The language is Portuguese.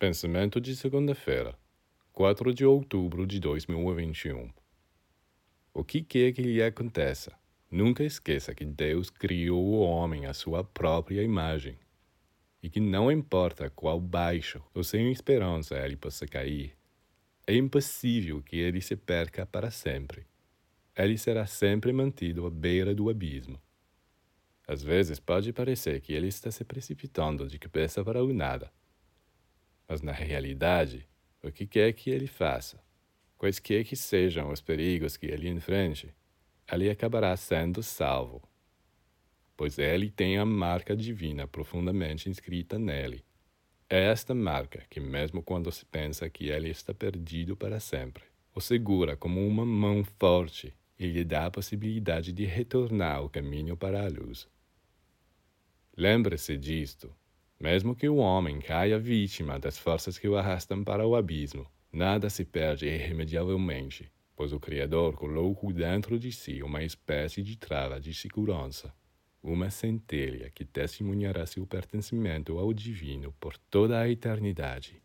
Pensamento de segunda-feira, 4 de outubro de 2021. O que quer que lhe aconteça, nunca esqueça que Deus criou o homem à sua própria imagem e que não importa qual baixo ou sem esperança ele possa cair, é impossível que ele se perca para sempre. Ele será sempre mantido à beira do abismo. Às vezes pode parecer que ele está se precipitando de cabeça para o nada mas na realidade, o que quer que ele faça, quaisquer que sejam os perigos que ele enfrente, ele acabará sendo salvo, pois ele tem a marca divina profundamente inscrita nele. É esta marca que, mesmo quando se pensa que ele está perdido para sempre, o segura como uma mão forte e lhe dá a possibilidade de retornar ao caminho para a luz. Lembre-se disto mesmo que o homem caia vítima das forças que o arrastam para o abismo, nada se perde irremediavelmente, pois o Criador colocou dentro de si uma espécie de trava de segurança, uma centelha que testemunhará seu pertencimento ao divino por toda a eternidade.